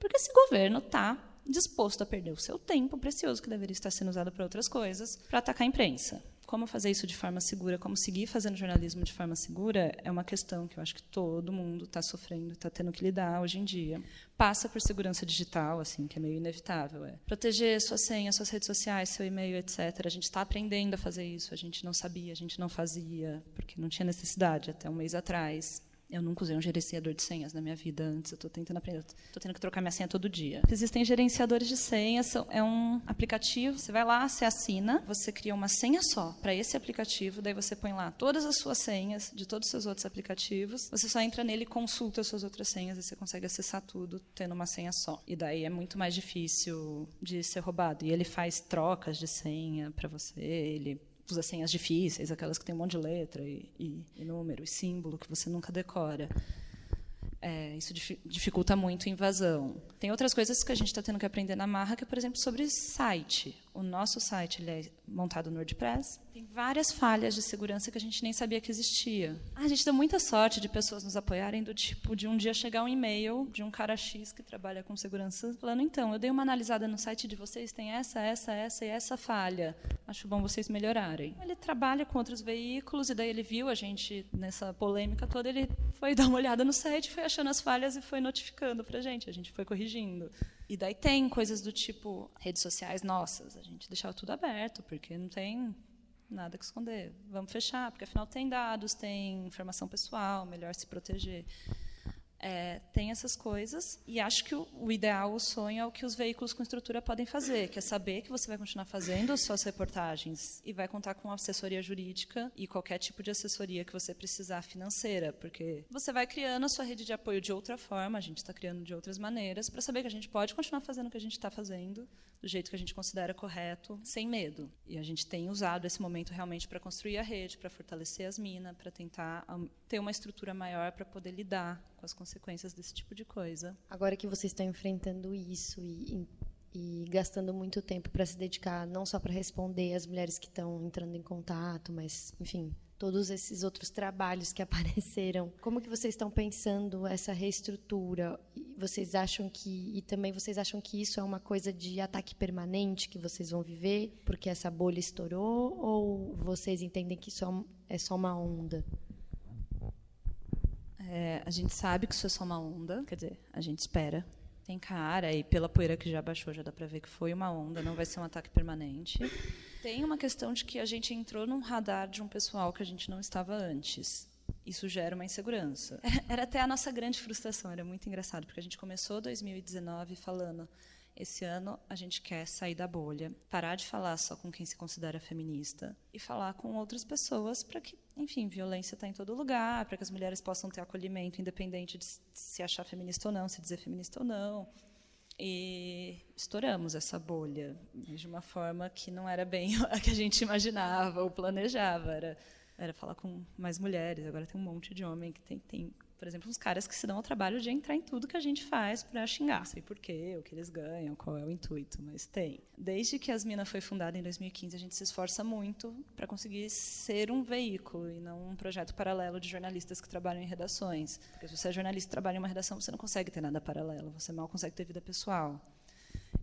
Speaker 1: porque esse governo está disposto a perder o seu tempo precioso, que deveria estar sendo usado para outras coisas, para atacar a imprensa. Como fazer isso de forma segura, como seguir fazendo jornalismo de forma segura, é uma questão que eu acho que todo mundo está sofrendo, está tendo que lidar hoje em dia. Passa por segurança digital, assim, que é meio inevitável. É. Proteger suas senhas, suas redes sociais, seu e-mail, etc. A gente está aprendendo a fazer isso. A gente não sabia, a gente não fazia, porque não tinha necessidade até um mês atrás. Eu nunca usei um gerenciador de senhas na minha vida antes. Eu estou tentando aprender. Estou tendo que trocar minha senha todo dia. Existem gerenciadores de senhas. É um aplicativo. Você vai lá, você assina, você cria uma senha só para esse aplicativo. Daí você põe lá todas as suas senhas de todos os seus outros aplicativos. Você só entra nele, consulta as suas outras senhas e você consegue acessar tudo tendo uma senha só. E daí é muito mais difícil de ser roubado. E ele faz trocas de senha para você. Ele usa senhas difíceis, aquelas que tem um monte de letra e, e, e número e símbolo que você nunca decora. É, isso dificulta muito a invasão. Tem outras coisas que a gente está tendo que aprender na marra, que é, por exemplo, sobre site. O nosso site ele é montado no WordPress. Tem várias falhas de segurança que a gente nem sabia que existia. Ah, a gente dá muita sorte de pessoas nos apoiarem, do tipo de um dia chegar um e-mail de um cara X que trabalha com segurança, falando: então, eu dei uma analisada no site de vocês, tem essa, essa, essa e essa falha. Acho bom vocês melhorarem. Ele trabalha com outros veículos, e daí ele viu a gente nessa polêmica toda, ele foi dar uma olhada no site, foi achando as falhas e foi notificando para a gente. A gente foi corrigindo. E daí tem coisas do tipo redes sociais nossas, a gente deixava tudo aberto, porque não tem nada que esconder. Vamos fechar, porque afinal tem dados, tem informação pessoal, melhor se proteger. É, tem essas coisas e acho que o, o, ideal, o sonho é o que os veículos com estrutura podem fazer, que é saber que você vai continuar fazendo suas reportagens e vai contar com assessoria jurídica e qualquer tipo de assessoria que você precisar financeira, porque você vai criando a sua rede de apoio de outra forma, a gente está criando de outras maneiras, para saber que a gente pode continuar fazendo o que a gente está fazendo do jeito que a gente considera correto, sem medo. E a gente tem usado esse momento realmente para construir a rede, para fortalecer as minas, para tentar ter uma estrutura maior para poder lidar com as consequências desse tipo de coisa.
Speaker 2: Agora que vocês estão enfrentando isso e, e gastando muito tempo para se dedicar não só para responder as mulheres que estão entrando em contato, mas, enfim, todos esses outros trabalhos que apareceram. Como que vocês estão pensando essa reestrutura? Vocês acham que e também vocês acham que isso é uma coisa de ataque permanente que vocês vão viver porque essa bolha estourou ou vocês entendem que isso é, é só uma onda?
Speaker 1: É, a gente sabe que isso é só uma onda, quer dizer, a gente espera. Tem cara e pela poeira que já baixou já dá para ver que foi uma onda, não vai ser um ataque permanente. Tem uma questão de que a gente entrou num radar de um pessoal que a gente não estava antes. Isso gera uma insegurança. Era até a nossa grande frustração, era muito engraçado, porque a gente começou 2019 falando esse ano a gente quer sair da bolha, parar de falar só com quem se considera feminista e falar com outras pessoas para que, enfim, violência está em todo lugar, para que as mulheres possam ter acolhimento independente de se achar feminista ou não, se dizer feminista ou não. E estouramos essa bolha de uma forma que não era bem a que a gente imaginava ou planejava. Era era falar com mais mulheres. Agora tem um monte de homem que tem, tem por exemplo, uns caras que se dão ao trabalho de entrar em tudo que a gente faz para xingar. Não sei por quê, o que eles ganham, qual é o intuito, mas tem. Desde que as Minas foi fundada em 2015, a gente se esforça muito para conseguir ser um veículo e não um projeto paralelo de jornalistas que trabalham em redações. Porque se você é jornalista e trabalha em uma redação, você não consegue ter nada paralelo, você mal consegue ter vida pessoal.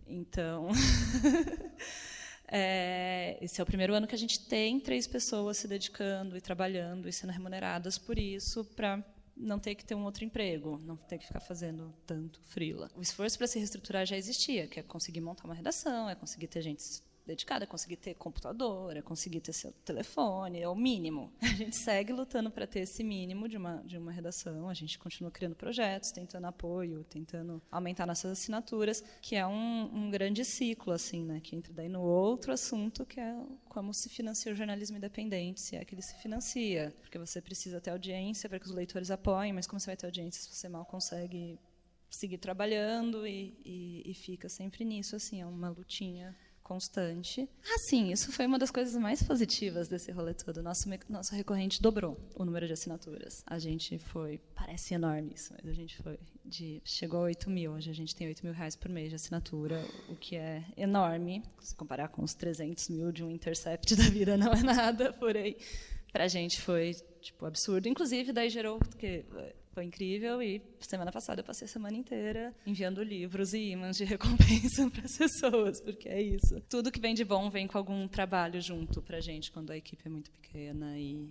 Speaker 1: Então. É, esse é o primeiro ano que a gente tem três pessoas se dedicando e trabalhando e sendo remuneradas por isso para não ter que ter um outro emprego, não ter que ficar fazendo tanto frila. O esforço para se reestruturar já existia, que é conseguir montar uma redação, é conseguir ter gente dedicada, é conseguir ter computador, é conseguir ter seu telefone, é o mínimo. A gente segue lutando para ter esse mínimo de uma, de uma redação, a gente continua criando projetos, tentando apoio, tentando aumentar nossas assinaturas, que é um, um grande ciclo, assim, né, que entra daí no outro assunto, que é como se financia o jornalismo independente, se é que ele se financia, porque você precisa ter audiência para que os leitores apoiem, mas como você vai ter audiência se você mal consegue seguir trabalhando e, e, e fica sempre nisso, assim, é uma lutinha constante. Ah, sim, isso foi uma das coisas mais positivas desse rolê todo. Nosso, nosso recorrente dobrou o número de assinaturas. A gente foi, parece enorme isso, mas a gente foi de, chegou a 8 mil. Hoje a gente tem 8 mil reais por mês de assinatura, o que é enorme. Se comparar com os 300 mil de um Intercept da vida, não é nada, porém, para a gente foi tipo absurdo. Inclusive, daí gerou, porque foi incrível e semana passada eu passei a semana inteira enviando livros e ímãs de recompensa para as pessoas, porque é isso. Tudo que vem de bom vem com algum trabalho junto para gente quando a equipe é muito pequena e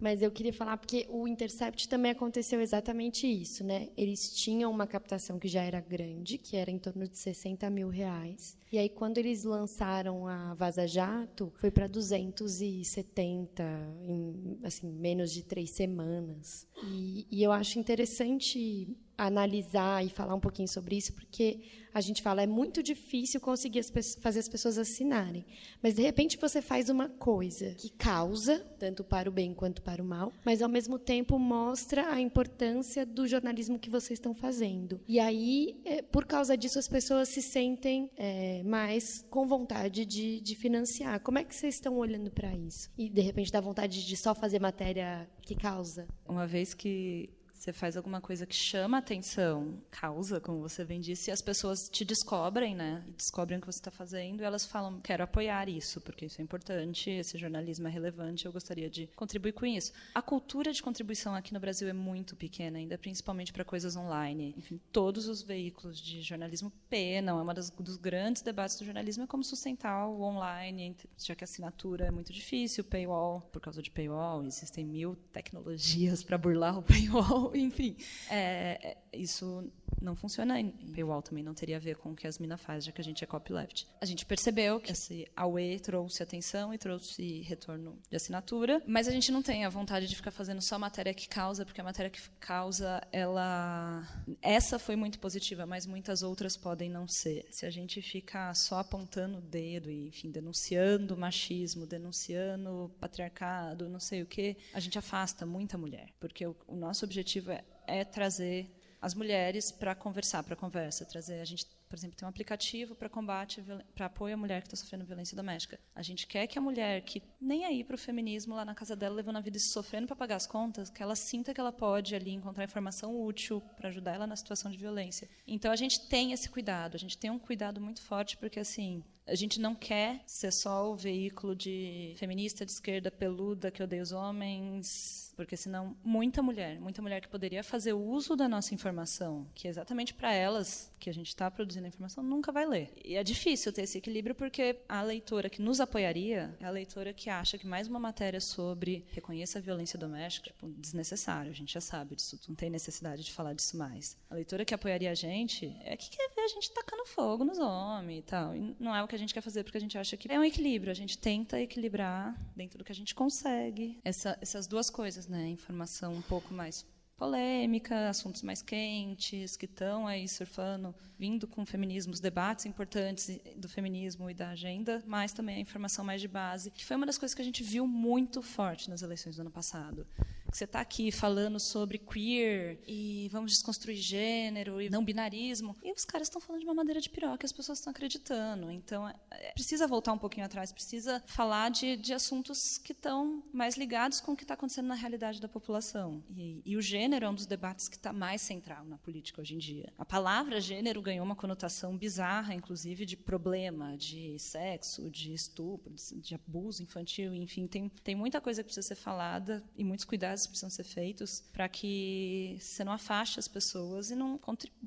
Speaker 2: mas eu queria falar porque o Intercept também aconteceu exatamente isso, né? Eles tinham uma captação que já era grande, que era em torno de 60 mil reais. E aí, quando eles lançaram a Vaza Jato, foi para 270 em assim, menos de três semanas. E, e eu acho interessante analisar e falar um pouquinho sobre isso, porque a gente fala é muito difícil conseguir as fazer as pessoas assinarem, mas de repente você faz uma coisa que causa tanto para o bem quanto para o mal, mas ao mesmo tempo mostra a importância do jornalismo que vocês estão fazendo. E aí, é, por causa disso, as pessoas se sentem é, mais com vontade de, de financiar. Como é que vocês estão olhando para isso? E de repente dá vontade de só fazer matéria que causa?
Speaker 1: Uma vez que você faz alguma coisa que chama atenção, causa, como você bem disse, e as pessoas te descobrem, né? Descobrem o que você está fazendo e elas falam: quero apoiar isso, porque isso é importante, esse jornalismo é relevante, eu gostaria de contribuir com isso. A cultura de contribuição aqui no Brasil é muito pequena, ainda principalmente para coisas online. Enfim, todos os veículos de jornalismo penam. É um dos grandes debates do jornalismo é como sustentar o online, já que a assinatura é muito difícil, paywall, por causa de paywall, existem mil tecnologias para burlar o paywall enfim, é, é, isso não funciona em paywall também, não teria a ver com o que as minas faz, já que a gente é copyleft. A gente percebeu que esse AUE trouxe atenção e trouxe retorno de assinatura, mas a gente não tem a vontade de ficar fazendo só matéria que causa, porque a matéria que causa, ela... Essa foi muito positiva, mas muitas outras podem não ser. Se a gente ficar só apontando o dedo e, enfim, denunciando machismo, denunciando patriarcado, não sei o quê, a gente afasta muita mulher, porque o, o nosso objetivo é, é trazer as mulheres para conversar, para conversa, trazer a gente, por exemplo, tem um aplicativo para combate, para apoio à mulher que está sofrendo violência doméstica. A gente quer que a mulher que nem aí para o feminismo lá na casa dela levando a vida e se sofrendo para pagar as contas, que ela sinta que ela pode ali encontrar informação útil para ajudar ela na situação de violência. Então a gente tem esse cuidado, a gente tem um cuidado muito forte porque assim a gente não quer ser só o veículo de feminista de esquerda peluda que odeia os homens, porque senão muita mulher, muita mulher que poderia fazer uso da nossa informação, que é exatamente para elas que a gente está produzindo a informação, nunca vai ler. E é difícil ter esse equilíbrio porque a leitora que nos apoiaria é a leitora que acha que mais uma matéria sobre reconheça a violência doméstica, tipo, desnecessário, a gente já sabe disso, não tem necessidade de falar disso mais. A leitora que apoiaria a gente é que quer a gente tacando fogo nos homens e tal. E não é o que a gente quer fazer porque a gente acha que é um equilíbrio. A gente tenta equilibrar dentro do que a gente consegue essa, essas duas coisas, né? Informação um pouco mais polêmica, assuntos mais quentes, que estão aí surfando, vindo com feminismos, debates importantes do feminismo e da agenda, mas também a informação mais de base, que foi uma das coisas que a gente viu muito forte nas eleições do ano passado que você está aqui falando sobre queer e vamos desconstruir gênero e não binarismo. E os caras estão falando de uma madeira de piroca e as pessoas estão acreditando. Então, é, precisa voltar um pouquinho atrás, precisa falar de, de assuntos que estão mais ligados com o que está acontecendo na realidade da população. E, e o gênero é um dos debates que está mais central na política hoje em dia. A palavra gênero ganhou uma conotação bizarra, inclusive, de problema, de sexo, de estupro, de, de abuso infantil, enfim, tem, tem muita coisa que precisa ser falada e muitos cuidados precisam ser feitos para que você não afaste as pessoas e não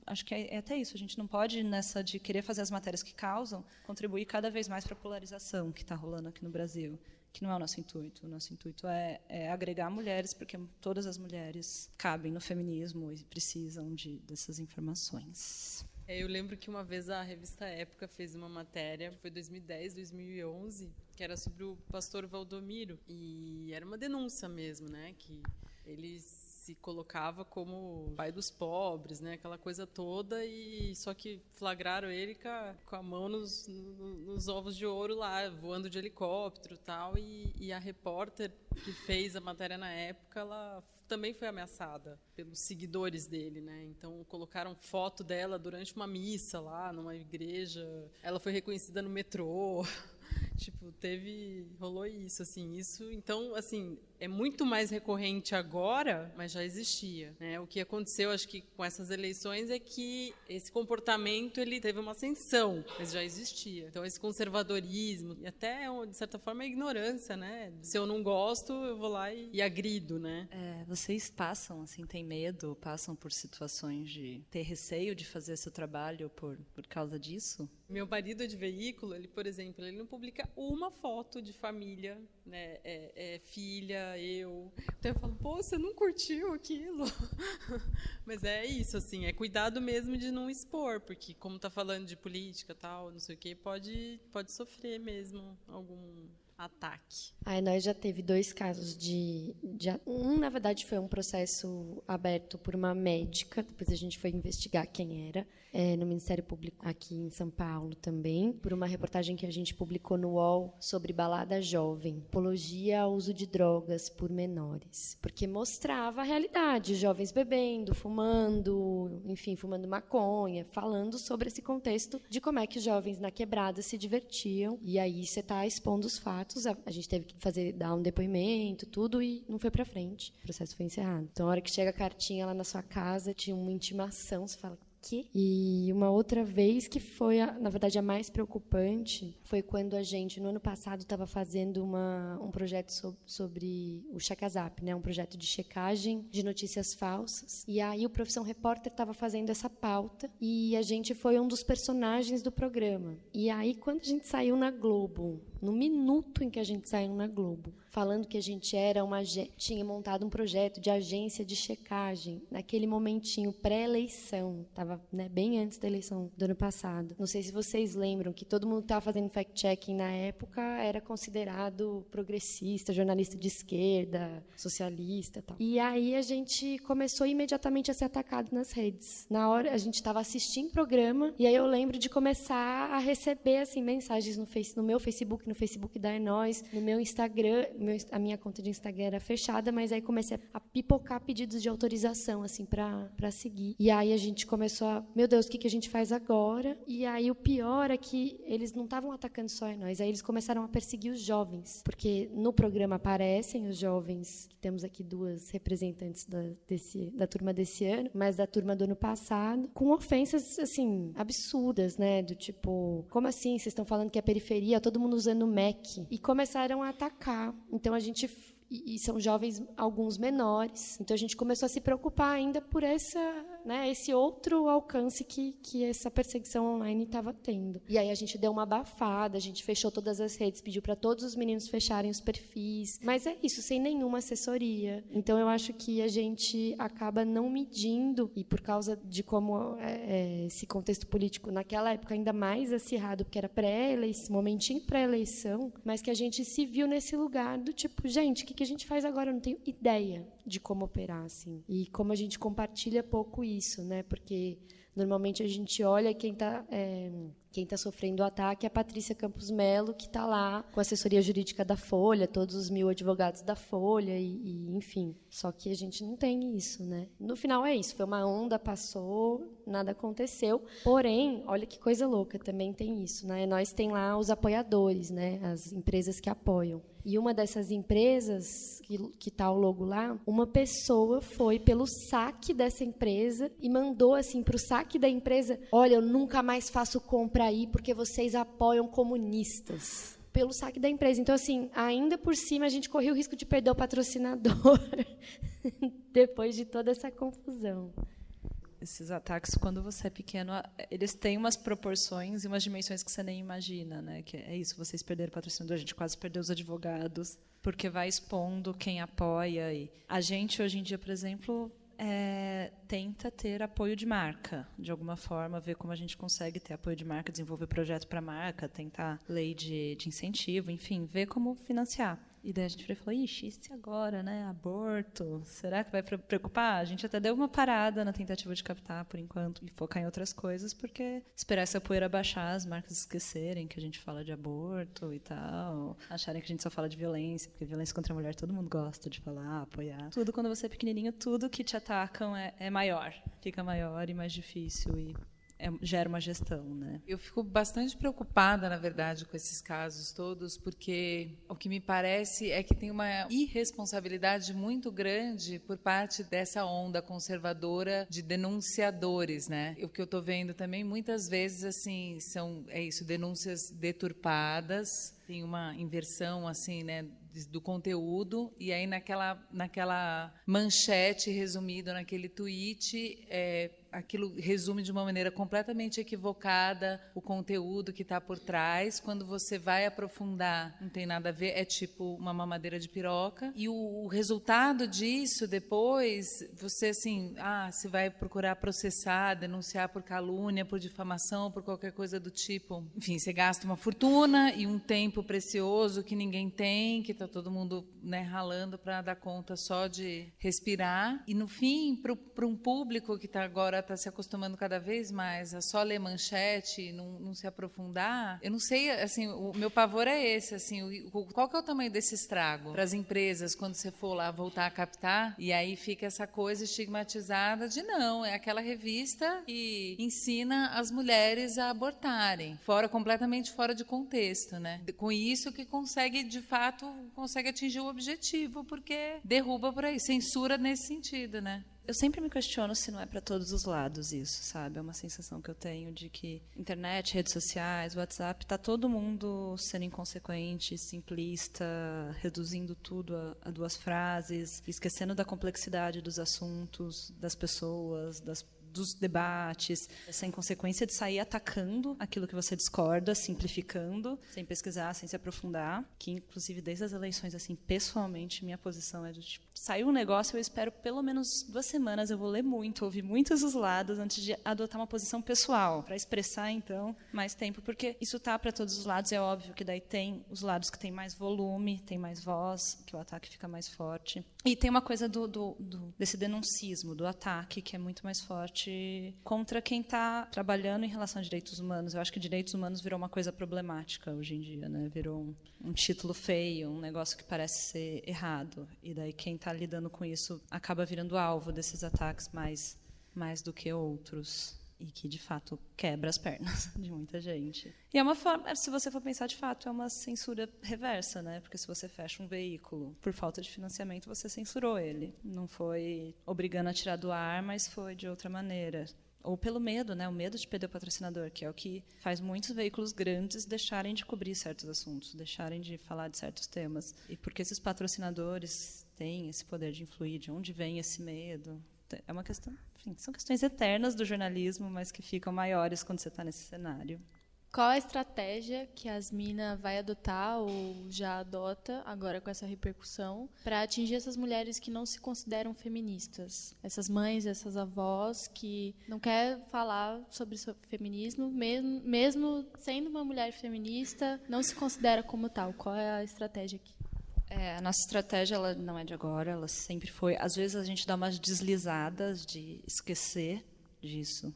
Speaker 1: acho que é, é, até isso a gente não pode nessa de querer fazer as matérias que causam contribuir cada vez mais para a polarização que está rolando aqui no Brasil que não é o nosso intuito. O nosso intuito é, é, agregar mulheres, porque todas as mulheres cabem no feminismo e precisam de, dessas informações.
Speaker 4: É, eu lembro que uma vez a revista Época fez uma matéria, foi 2010, 2011, que era sobre o pastor Valdomiro. E era uma denúncia mesmo, né? Que ele se colocava como pai dos pobres, né? Aquela coisa toda e só que flagraram ele com a, mão nos, no, nos ovos de ouro lá, voando de helicóptero tal, e, e a repórter que fez a matéria na época, ela também foi ameaçada pelos seguidores dele, né? Então colocaram foto dela durante uma missa lá numa igreja. Ela foi reconhecida no metrô. Tipo, teve rolou isso assim, isso, então assim, é muito mais recorrente agora, mas já existia. Né? O que aconteceu, acho que com essas eleições, é que esse comportamento ele teve uma ascensão, mas já existia. Então esse conservadorismo e até de certa forma a ignorância, né? Se eu não gosto, eu vou lá e, e agrido, né?
Speaker 1: É, vocês passam assim, tem medo, passam por situações de ter receio de fazer seu trabalho por por causa disso?
Speaker 4: Meu marido de veículo, ele, por exemplo, ele não publica uma foto de família, né? É, é filha eu. Então eu falo, pô, você não curtiu aquilo? Mas é isso, assim, é cuidado mesmo de não expor, porque como tá falando de política tal, não sei o quê, pode, pode sofrer mesmo algum ataque.
Speaker 2: Aí nós já teve dois casos de, de, um na verdade foi um processo aberto por uma médica, depois a gente foi investigar quem era é, no Ministério Público aqui em São Paulo também, por uma reportagem que a gente publicou no UOL sobre balada jovem, apologia ao uso de drogas por menores, porque mostrava a realidade, jovens bebendo, fumando, enfim, fumando maconha, falando sobre esse contexto de como é que os jovens na quebrada se divertiam, e aí você está expondo os fatos, a, a, gente teve que fazer, dar um depoimento, tudo, e não foi para frente, o processo foi encerrado. Então, a hora que chega a cartinha lá na sua casa, tinha uma intimação, você fala, quê? E uma outra vez que foi, a, na verdade, a mais preocupante foi quando a gente, no ano passado, estava fazendo uma, um projeto so, sobre o Checazap, né? um projeto de checagem de notícias falsas. E aí o Profissão Repórter estava fazendo essa pauta e a gente foi um dos personagens do programa. E aí, quando a gente saiu na Globo, no minuto em que a gente saiu na Globo, falando que a gente era uma tinha montado um projeto de agência de checagem naquele momentinho pré-eleição, estava né, bem antes da eleição do ano passado. Não sei se vocês lembram que todo mundo estava fazendo fact-checking na época era considerado progressista, jornalista de esquerda, socialista, tal. E aí a gente começou imediatamente a ser atacado nas redes. Na hora a gente estava assistindo programa e aí eu lembro de começar a receber assim mensagens no, face, no meu Facebook, no Facebook da É Nós, no meu Instagram meu, a minha conta de Instagram era fechada, mas aí comecei a pipocar pedidos de autorização, assim, para seguir. E aí a gente começou a, meu Deus, o que, que a gente faz agora? E aí o pior é que eles não estavam atacando só nós, aí eles começaram a perseguir os jovens, porque no programa aparecem os jovens, temos aqui duas representantes da, desse, da turma desse ano, mas da turma do ano passado, com ofensas, assim, absurdas, né? Do tipo, como assim? Vocês estão falando que é periferia, todo mundo usando Mac. E começaram a atacar. Então a gente e, são jovens alguns menores. Então a gente começou a se preocupar ainda por essa, né, esse outro alcance que, que essa perseguição online estava tendo. E aí a gente deu uma abafada, a gente fechou todas as redes, pediu para todos os meninos fecharem os perfis. Mas é isso, sem nenhuma assessoria. Então eu acho que a gente acaba não medindo e por causa de como é, é esse contexto político naquela época ainda mais acirrado, porque era pré-eleição, momentinho pré-eleição, mas que a gente se viu nesse lugar do tipo, gente, que que a gente faz agora? Eu não tenho ideia de como operar, assim. E como a gente compartilha pouco isso, né? Porque Normalmente a gente olha quem está é, quem está sofrendo o ataque é a Patrícia Campos Melo, que está lá com a assessoria jurídica da Folha, todos os mil advogados da Folha, e, e, enfim. Só que a gente não tem isso, né? No final é isso, foi uma onda, passou, nada aconteceu. Porém, olha que coisa louca, também tem isso, né? Nós tem lá os apoiadores, né? As empresas que apoiam. E uma dessas empresas, que está o logo lá, uma pessoa foi pelo saque dessa empresa e mandou assim para o saque da empresa: Olha, eu nunca mais faço compra aí porque vocês apoiam comunistas pelo saque da empresa. Então, assim, ainda por cima a gente corria o risco de perder o patrocinador depois de toda essa confusão.
Speaker 1: Esses ataques, quando você é pequeno, eles têm umas proporções e umas dimensões que você nem imagina, né? Que é isso, vocês perderam o patrocinador, a gente quase perdeu os advogados, porque vai expondo quem apoia. E a gente, hoje em dia, por exemplo, é, tenta ter apoio de marca, de alguma forma, ver como a gente consegue ter apoio de marca, desenvolver projeto para marca, tentar lei de, de incentivo, enfim, ver como financiar. E daí a gente falou, ixi, se agora, né? Aborto, será que vai preocupar? A gente até deu uma parada na tentativa de captar, por enquanto, e focar em outras coisas, porque esperar essa poeira baixar, as marcas esquecerem que a gente fala de aborto e tal, acharem que a gente só fala de violência, porque violência contra a mulher todo mundo gosta de falar, apoiar. Tudo quando você é pequenininho, tudo que te atacam é, é maior, fica maior e mais difícil e é, gera uma gestão, né?
Speaker 5: Eu fico bastante preocupada, na verdade, com esses casos todos, porque o que me parece é que tem uma irresponsabilidade muito grande por parte dessa onda conservadora de denunciadores, né? O que eu estou vendo também muitas vezes assim são é isso, denúncias deturpadas, tem uma inversão assim, né, do conteúdo e aí naquela naquela manchete resumido naquele tweet é, aquilo resume de uma maneira completamente equivocada o conteúdo que está por trás. Quando você vai aprofundar, não tem nada a ver, é tipo uma mamadeira de piroca. E o, o resultado disso, depois, você assim, ah, se vai procurar processar, denunciar por calúnia, por difamação, por qualquer coisa do tipo. Enfim, você gasta uma fortuna e um tempo precioso que ninguém tem, que está todo mundo né, ralando para dar conta só de respirar. E no fim, para um público que está agora está se acostumando cada vez mais a só ler manchete não, não, se aprofundar, eu não sei, assim, o meu pavor é esse, assim, o, qual que é o tamanho desse estrago para as empresas quando você for lá voltar a captar e aí fica essa coisa estigmatizada de não, é aquela revista que ensina as mulheres a abortarem, fora completamente fora de contexto, né? Com isso que consegue de fato consegue atingir o objetivo, porque derruba por aí, censura nesse sentido, né?
Speaker 1: Eu sempre me questiono se não é para todos os lados isso, sabe? É uma sensação que eu tenho de que internet, redes sociais, WhatsApp, tá todo mundo sendo inconsequente, simplista, reduzindo tudo a, a duas frases, esquecendo da complexidade dos assuntos, das pessoas, das dos debates, essa inconsequência de sair atacando aquilo que você discorda, simplificando, sem pesquisar, sem se aprofundar, que inclusive desde as eleições assim, pessoalmente, minha posição é de tipo, saiu um negócio, eu espero pelo menos duas semanas, eu vou ler muito, ouvir muitos os lados antes de adotar uma posição pessoal, para expressar então mais tempo, porque isso tá para todos os lados, é óbvio que daí tem os lados que tem mais volume, tem mais voz, que o ataque fica mais forte. E tem uma coisa do, do, do desse denuncismo, do ataque, que é muito mais forte contra quem está trabalhando em relação a direitos humanos. Eu acho que direitos humanos virou uma coisa problemática hoje em dia, né? Virou um, um título feio, um negócio que parece ser errado. E daí quem está lidando com isso acaba virando alvo desses ataques mais, mais do que outros e que de fato quebra as pernas de muita gente. E é uma forma, se você for pensar de fato, é uma censura reversa, né? Porque se você fecha um veículo por falta de financiamento, você censurou ele. Não foi obrigando a tirar do ar, mas foi de outra maneira. Ou pelo medo, né? O medo de perder o patrocinador, que é o que faz muitos veículos grandes deixarem de cobrir certos assuntos, deixarem de falar de certos temas. E porque esses patrocinadores têm esse poder de influir, de onde vem esse medo? É uma questão enfim, são questões eternas do jornalismo, mas que ficam maiores quando você está nesse cenário.
Speaker 3: Qual a estratégia que a Asmina vai adotar ou já adota agora com essa repercussão para atingir essas mulheres que não se consideram feministas? Essas mães, essas avós que não quer falar sobre feminismo, mesmo, mesmo sendo uma mulher feminista, não se considera como tal. Qual é a estratégia aqui?
Speaker 1: É, a nossa estratégia ela não é de agora, ela sempre foi. Às vezes a gente dá umas deslizadas de esquecer disso.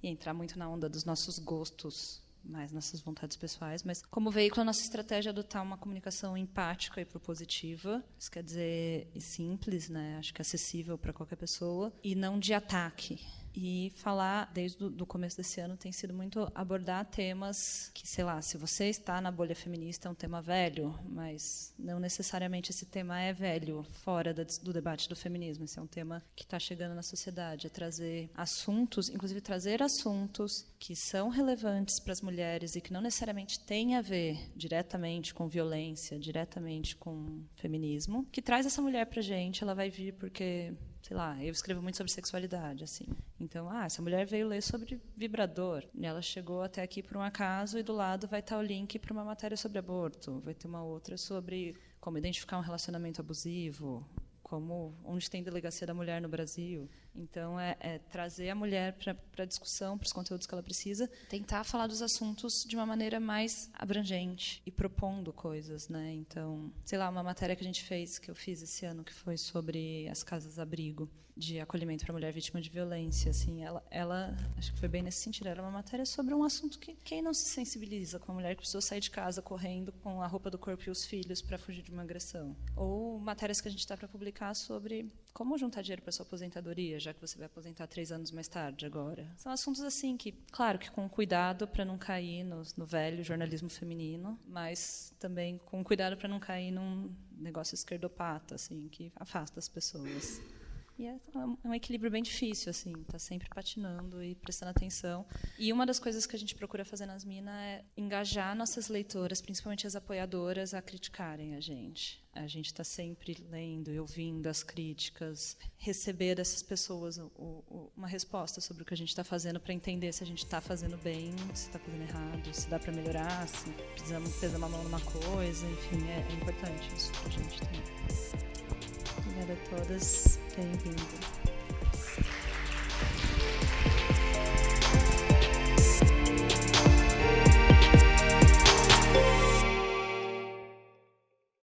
Speaker 1: e entrar muito na onda dos nossos gostos mais nossas vontades pessoais, mas como veículo a nossa estratégia é adotar uma comunicação empática e propositiva, isso quer dizer simples, né? Acho que acessível para qualquer pessoa e não de ataque e falar desde o começo desse ano tem sido muito abordar temas que, sei lá, se você está na bolha feminista é um tema velho, mas não necessariamente esse tema é velho fora do debate do feminismo. Esse é um tema que está chegando na sociedade, é trazer assuntos, inclusive trazer assuntos que são relevantes para as mulheres e que não necessariamente têm a ver diretamente com violência, diretamente com feminismo, que traz essa mulher para gente. Ela vai vir porque sei lá, eu escrevo muito sobre sexualidade, assim. Então, ah, essa mulher veio ler sobre vibrador, e ela chegou até aqui por um acaso e do lado vai estar o link para uma matéria sobre aborto, vai ter uma outra sobre como identificar um relacionamento abusivo, como onde tem delegacia da mulher no Brasil. Então, é, é trazer a mulher para a discussão, para os conteúdos que ela precisa, tentar falar dos assuntos de uma maneira mais abrangente. E propondo coisas, né? Então, sei lá, uma matéria que a gente fez, que eu fiz esse ano, que foi sobre as casas-abrigo de acolhimento para mulher vítima de violência, assim, ela, ela, acho que foi bem nesse sentido, era uma matéria sobre um assunto que quem não se sensibiliza com a mulher que precisou sair de casa correndo com a roupa do corpo e os filhos para fugir de uma agressão, ou matérias que a gente está para publicar sobre como juntar dinheiro para sua aposentadoria, já que você vai aposentar três anos mais tarde agora. São assuntos assim que, claro, que com cuidado para não cair no, no velho jornalismo feminino, mas também com cuidado para não cair num negócio esquerdopata, assim, que afasta as pessoas. E é, um equilíbrio bem difícil, assim, tá sempre patinando e prestando atenção. E uma das coisas que a gente procura fazer nas Minas é engajar nossas leitoras, principalmente as apoiadoras, a criticarem a gente. A gente está sempre lendo e ouvindo as críticas, receber dessas pessoas o, o, uma resposta sobre o que a gente está fazendo para entender se a gente está fazendo bem, se está fazendo errado, se dá para melhorar, se precisamos pesar uma mão numa coisa, enfim, é, é importante isso para a gente também. Obrigada a todas. Bem-vindo.